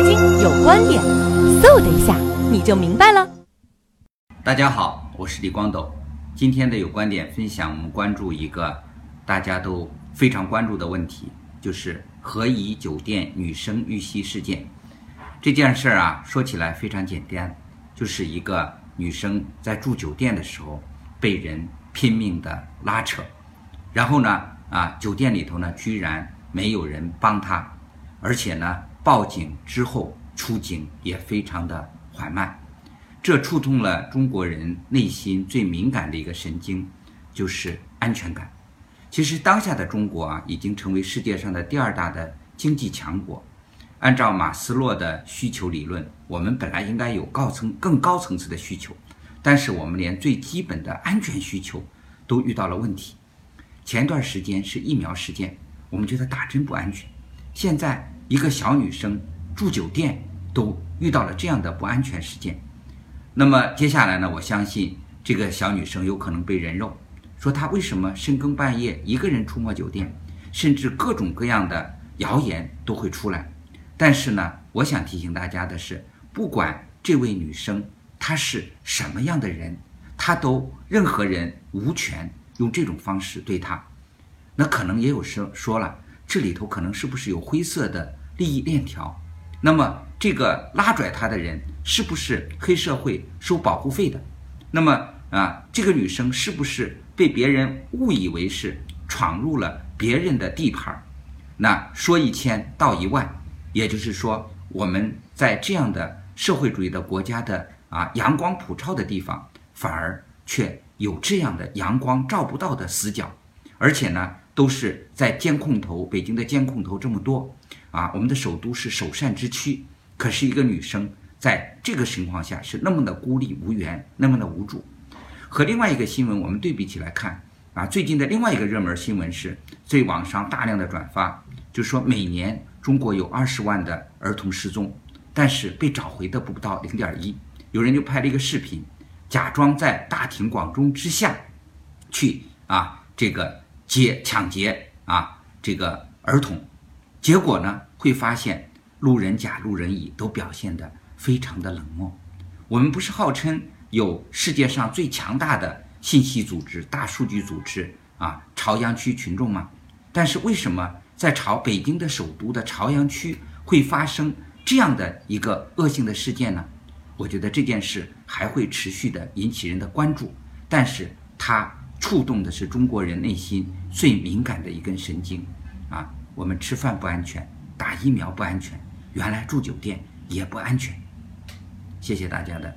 财经有观点，嗖的一下你就明白了。大家好，我是李光斗。今天的有观点分享，我们关注一个大家都非常关注的问题，就是和颐酒店女生遇袭事件。这件事儿啊，说起来非常简单，就是一个女生在住酒店的时候被人拼命的拉扯，然后呢，啊，酒店里头呢居然没有人帮她，而且呢，报警之后出警也非常的缓慢。这触痛了中国人内心最敏感的一个神经，就是安全感。其实当下的中国啊，已经成为世界上的第二大的经济强国。按照马斯洛的需求理论，我们本来应该有高层更高层次的需求，但是我们连最基本的安全需求都遇到了问题。前段时间是疫苗事件，我们觉得打针不安全。现在一个小女生住酒店都遇到了这样的不安全事件。那么接下来呢？我相信这个小女生有可能被人肉，说她为什么深更半夜一个人出没酒店，甚至各种各样的谣言都会出来。但是呢，我想提醒大家的是，不管这位女生她是什么样的人，她都任何人无权用这种方式对她。那可能也有说说了，这里头可能是不是有灰色的利益链条？那么这个拉拽他的人是不是黑社会收保护费的？那么啊，这个女生是不是被别人误以为是闯入了别人的地盘？那说一千道一万，也就是说，我们在这样的社会主义的国家的啊阳光普照的地方，反而却有这样的阳光照不到的死角，而且呢，都是在监控头，北京的监控头这么多。啊，我们的首都是首善之区，可是一个女生在这个情况下是那么的孤立无援，那么的无助。和另外一个新闻我们对比起来看，啊，最近的另外一个热门新闻是在网上大量的转发，就说每年中国有二十万的儿童失踪，但是被找回的不到零点一。有人就拍了一个视频，假装在大庭广众之下，去啊这个劫抢劫啊这个儿童。结果呢，会发现路人甲、路人乙都表现得非常的冷漠。我们不是号称有世界上最强大的信息组织、大数据组织啊？朝阳区群众吗？但是为什么在朝北京的首都的朝阳区会发生这样的一个恶性的事件呢？我觉得这件事还会持续的引起人的关注，但是它触动的是中国人内心最敏感的一根神经啊！我们吃饭不安全，打疫苗不安全，原来住酒店也不安全。谢谢大家的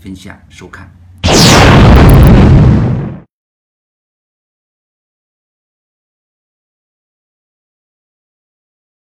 分享收看。